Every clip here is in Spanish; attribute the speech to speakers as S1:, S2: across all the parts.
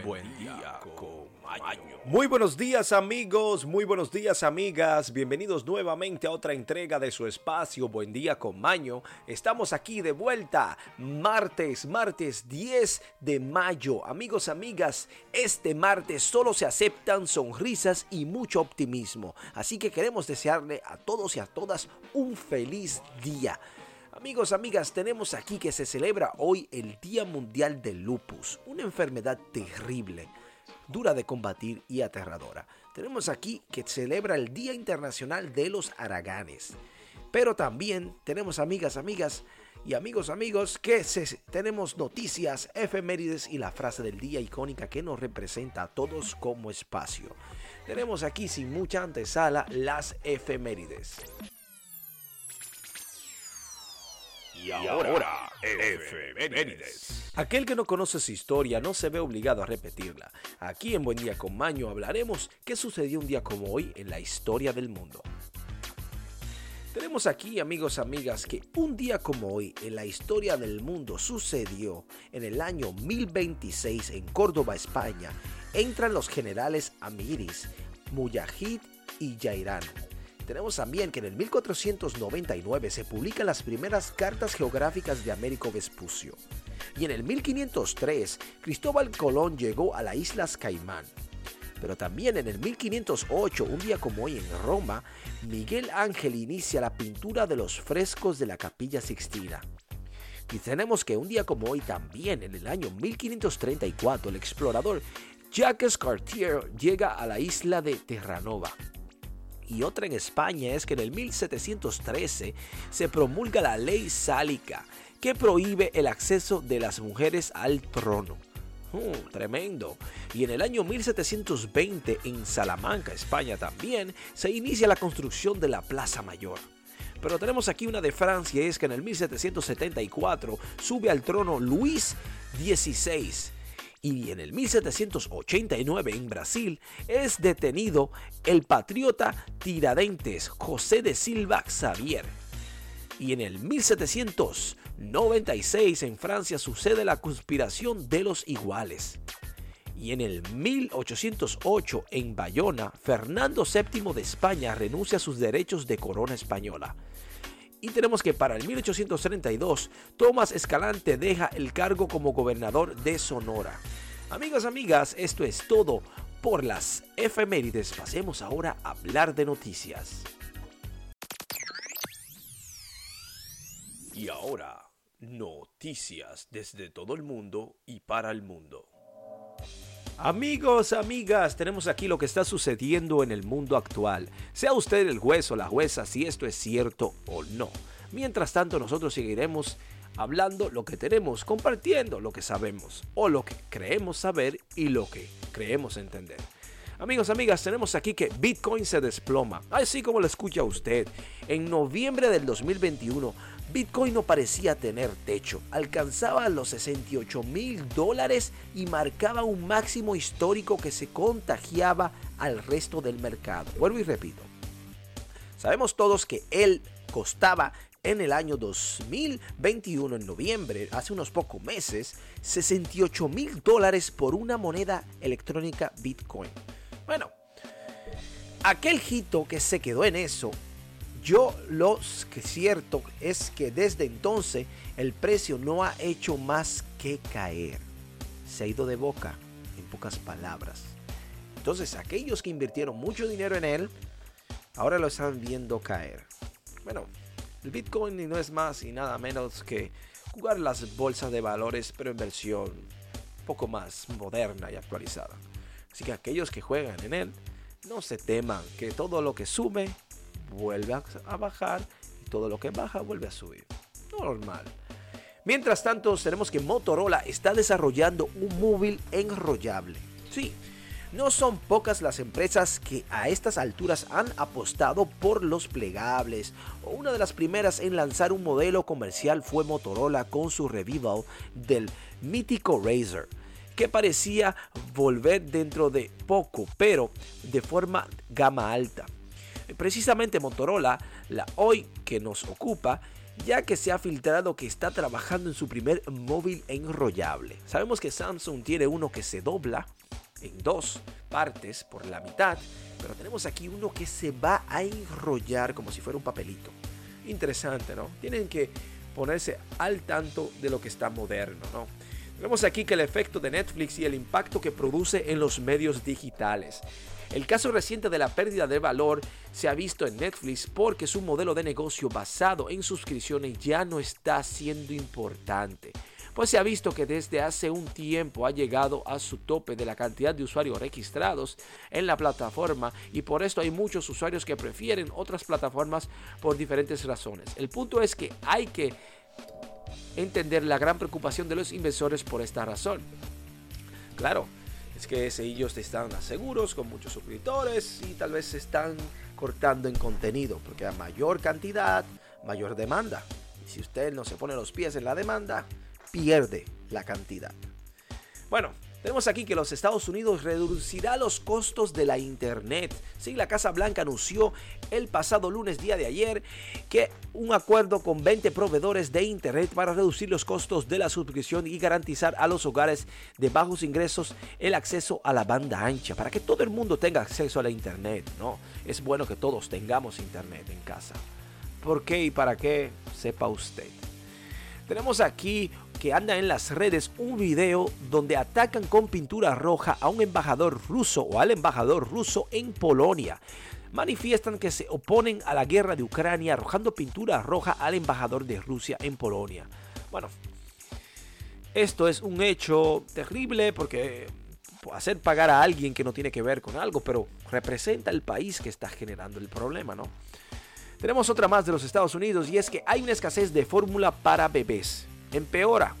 S1: Buen, día con Maño.
S2: Muy buenos días amigos, muy buenos días amigas, bienvenidos nuevamente a otra entrega de su espacio Buen día con Maño. Estamos aquí de vuelta, martes, martes 10 de mayo. Amigos, amigas, este martes solo se aceptan sonrisas y mucho optimismo. Así que queremos desearle a todos y a todas un feliz día. Amigos, amigas, tenemos aquí que se celebra hoy el Día Mundial del Lupus, una enfermedad terrible, dura de combatir y aterradora. Tenemos aquí que celebra el Día Internacional de los Araganes. Pero también tenemos amigas, amigas y amigos, amigos, que tenemos noticias, efemérides y la frase del día icónica que nos representa a todos como espacio. Tenemos aquí sin mucha antesala las efemérides.
S1: Y ahora, efemérides.
S2: Aquel que no conoce su historia no se ve obligado a repetirla. Aquí en Buen Día con Maño hablaremos qué sucedió un día como hoy en la historia del mundo. Tenemos aquí, amigos, amigas, que un día como hoy en la historia del mundo sucedió en el año 1026 en Córdoba, España. Entran los generales Amiris, Mujahid y Jairán tenemos también que en el 1499 se publican las primeras cartas geográficas de Américo Vespucio. Y en el 1503 Cristóbal Colón llegó a las Islas Caimán. Pero también en el 1508, un día como hoy en Roma, Miguel Ángel inicia la pintura de los frescos de la Capilla Sixtina. Y tenemos que un día como hoy también, en el año 1534, el explorador Jacques Cartier llega a la isla de Terranova y otra en España es que en el 1713 se promulga la ley sálica que prohíbe el acceso de las mujeres al trono. Uh, tremendo. Y en el año 1720 en Salamanca, España también, se inicia la construcción de la Plaza Mayor. Pero tenemos aquí una de Francia, es que en el 1774 sube al trono Luis XVI y en el 1789 en Brasil es detenido el patriota tiradentes José de Silva Xavier. Y en el 1796 en Francia sucede la conspiración de los iguales. Y en el 1808 en Bayona, Fernando VII de España renuncia a sus derechos de corona española. Y tenemos que para el 1832, Tomás Escalante deja el cargo como gobernador de Sonora. Amigos, amigas, esto es todo por las efemérides. Pasemos ahora a hablar de noticias. Y ahora, noticias desde todo el mundo y para el mundo. Amigos, amigas, tenemos aquí lo que está sucediendo en el mundo actual. Sea usted el juez o la jueza si esto es cierto o no. Mientras tanto, nosotros seguiremos hablando lo que tenemos, compartiendo lo que sabemos o lo que creemos saber y lo que creemos entender. Amigos, amigas, tenemos aquí que Bitcoin se desploma, así como lo escucha usted. En noviembre del 2021, Bitcoin no parecía tener techo, alcanzaba los 68 mil dólares y marcaba un máximo histórico que se contagiaba al resto del mercado. Vuelvo y repito, sabemos todos que él costaba en el año 2021, en noviembre, hace unos pocos meses, 68 mil dólares por una moneda electrónica Bitcoin. Bueno, aquel hito que se quedó en eso, yo lo que cierto es que desde entonces el precio no ha hecho más que caer. Se ha ido de boca, en pocas palabras. Entonces aquellos que invirtieron mucho dinero en él, ahora lo están viendo caer. Bueno, el Bitcoin no es más y nada menos que jugar las bolsas de valores, pero en versión un poco más moderna y actualizada. Así que aquellos que juegan en él, no se teman que todo lo que sube vuelve a bajar y todo lo que baja vuelve a subir. Normal. Mientras tanto, tenemos que Motorola está desarrollando un móvil enrollable. Sí, no son pocas las empresas que a estas alturas han apostado por los plegables. Una de las primeras en lanzar un modelo comercial fue Motorola con su revival del mítico Razer que parecía volver dentro de poco, pero de forma gama alta. Precisamente Motorola, la hoy que nos ocupa, ya que se ha filtrado que está trabajando en su primer móvil enrollable. Sabemos que Samsung tiene uno que se dobla en dos partes por la mitad, pero tenemos aquí uno que se va a enrollar como si fuera un papelito. Interesante, ¿no? Tienen que ponerse al tanto de lo que está moderno, ¿no? Vemos aquí que el efecto de Netflix y el impacto que produce en los medios digitales. El caso reciente de la pérdida de valor se ha visto en Netflix porque su modelo de negocio basado en suscripciones ya no está siendo importante. Pues se ha visto que desde hace un tiempo ha llegado a su tope de la cantidad de usuarios registrados en la plataforma y por esto hay muchos usuarios que prefieren otras plataformas por diferentes razones. El punto es que hay que entender la gran preocupación de los inversores por esta razón. Claro, es que ellos están seguros con muchos suscriptores y tal vez están cortando en contenido, porque a mayor cantidad, mayor demanda. Y si usted no se pone los pies en la demanda, pierde la cantidad. Bueno, tenemos aquí que los Estados Unidos reducirá los costos de la Internet. Sí, la Casa Blanca anunció el pasado lunes día de ayer que un acuerdo con 20 proveedores de Internet para reducir los costos de la suscripción y garantizar a los hogares de bajos ingresos el acceso a la banda ancha, para que todo el mundo tenga acceso a la Internet. ¿no? Es bueno que todos tengamos Internet en casa. ¿Por qué y para qué? Sepa usted. Tenemos aquí que anda en las redes un video donde atacan con pintura roja a un embajador ruso o al embajador ruso en Polonia. Manifiestan que se oponen a la guerra de Ucrania arrojando pintura roja al embajador de Rusia en Polonia. Bueno, esto es un hecho terrible porque hacer pagar a alguien que no tiene que ver con algo, pero representa el país que está generando el problema, ¿no? Tenemos otra más de los Estados Unidos y es que hay una escasez de fórmula para bebés empeora.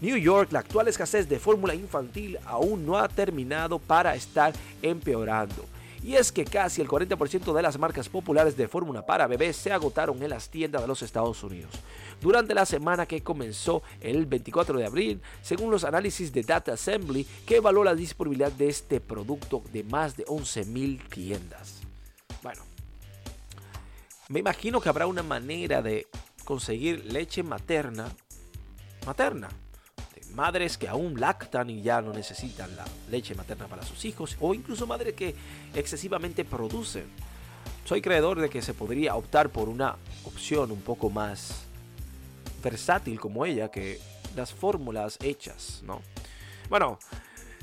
S2: New York, la actual escasez de fórmula infantil aún no ha terminado para estar empeorando. Y es que casi el 40% de las marcas populares de fórmula para bebés se agotaron en las tiendas de los Estados Unidos. Durante la semana que comenzó el 24 de abril, según los análisis de Data Assembly, que evaluó la disponibilidad de este producto de más de 11.000 tiendas. Bueno, me imagino que habrá una manera de conseguir leche materna materna. De madres que aún lactan y ya no necesitan la leche materna para sus hijos, o incluso madres que excesivamente producen. Soy creedor de que se podría optar por una opción un poco más versátil como ella que las fórmulas hechas, ¿no? Bueno,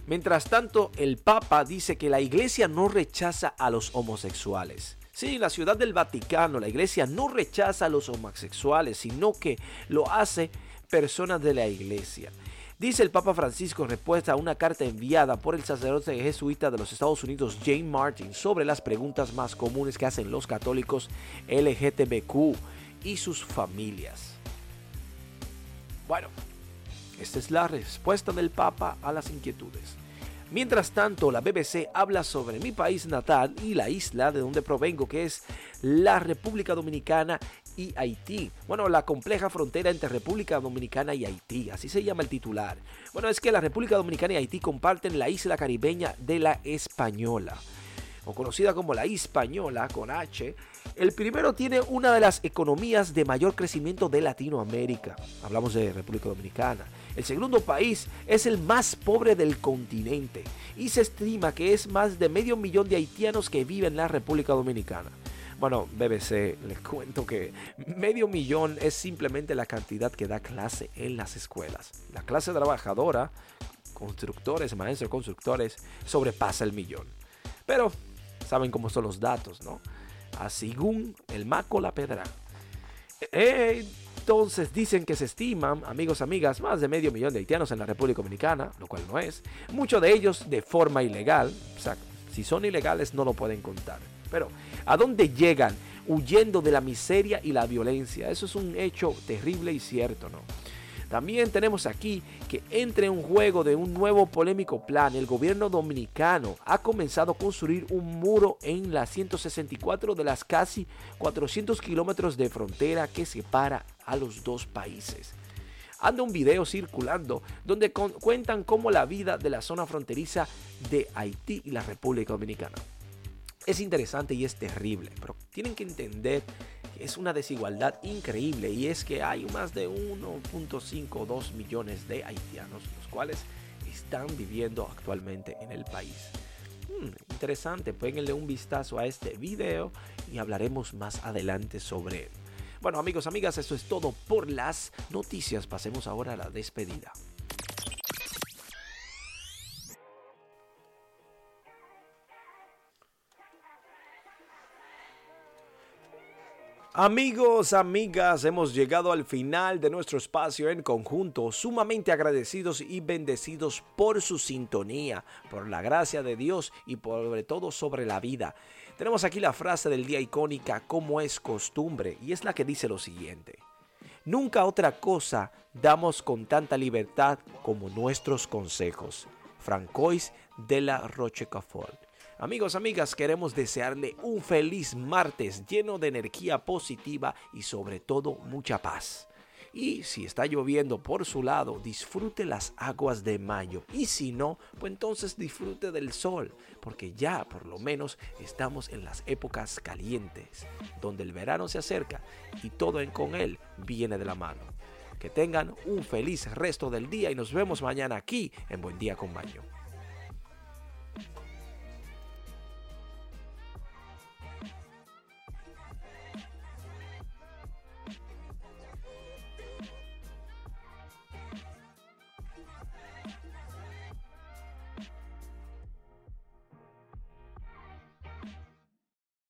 S2: mientras tanto, el Papa dice que la iglesia no rechaza a los homosexuales. Sí, la ciudad del Vaticano la iglesia no rechaza a los homosexuales, sino que lo hace personas de la iglesia. Dice el Papa Francisco en respuesta a una carta enviada por el sacerdote jesuita de los Estados Unidos, Jane Martin, sobre las preguntas más comunes que hacen los católicos LGTBQ y sus familias. Bueno, esta es la respuesta del Papa a las inquietudes. Mientras tanto, la BBC habla sobre mi país natal y la isla de donde provengo, que es la República Dominicana y Haití. Bueno, la compleja frontera entre República Dominicana y Haití, así se llama el titular. Bueno, es que la República Dominicana y Haití comparten la isla caribeña de la Española, o conocida como la Hispañola con H. El primero tiene una de las economías de mayor crecimiento de Latinoamérica. Hablamos de República Dominicana. El segundo país es el más pobre del continente y se estima que es más de medio millón de haitianos que viven en la República Dominicana. Bueno, BBC, les cuento que medio millón es simplemente la cantidad que da clase en las escuelas. La clase trabajadora, constructores, maestros, constructores, sobrepasa el millón. Pero saben cómo son los datos, ¿no? Así según el Maco La Pedra. Entonces dicen que se estiman, amigos, amigas, más de medio millón de haitianos en la República Dominicana, lo cual no es. Muchos de ellos de forma ilegal. O sea, si son ilegales no lo pueden contar. Pero, ¿a dónde llegan? Huyendo de la miseria y la violencia. Eso es un hecho terrible y cierto, ¿no? También tenemos aquí que entre un juego de un nuevo polémico plan, el gobierno dominicano ha comenzado a construir un muro en la 164 de las casi 400 kilómetros de frontera que separa a los dos países. Anda un video circulando donde cuentan cómo la vida de la zona fronteriza de Haití y la República Dominicana. Es interesante y es terrible, pero tienen que entender es una desigualdad increíble y es que hay más de 1.5 2 millones de haitianos, los cuales están viviendo actualmente en el país. Hmm, interesante, péguenle un vistazo a este video y hablaremos más adelante sobre él. Bueno amigos, amigas, eso es todo por las noticias. Pasemos ahora a la despedida. Amigos, amigas, hemos llegado al final de nuestro espacio en conjunto, sumamente agradecidos y bendecidos por su sintonía, por la gracia de Dios y sobre todo sobre la vida. Tenemos aquí la frase del día icónica como es costumbre y es la que dice lo siguiente. Nunca otra cosa damos con tanta libertad como nuestros consejos. Francois de la Rochefort. Amigos, amigas, queremos desearle un feliz martes lleno de energía positiva y sobre todo mucha paz. Y si está lloviendo por su lado, disfrute las aguas de mayo. Y si no, pues entonces disfrute del sol, porque ya por lo menos estamos en las épocas calientes, donde el verano se acerca y todo en con él viene de la mano. Que tengan un feliz resto del día y nos vemos mañana aquí en Buen Día con Mayo.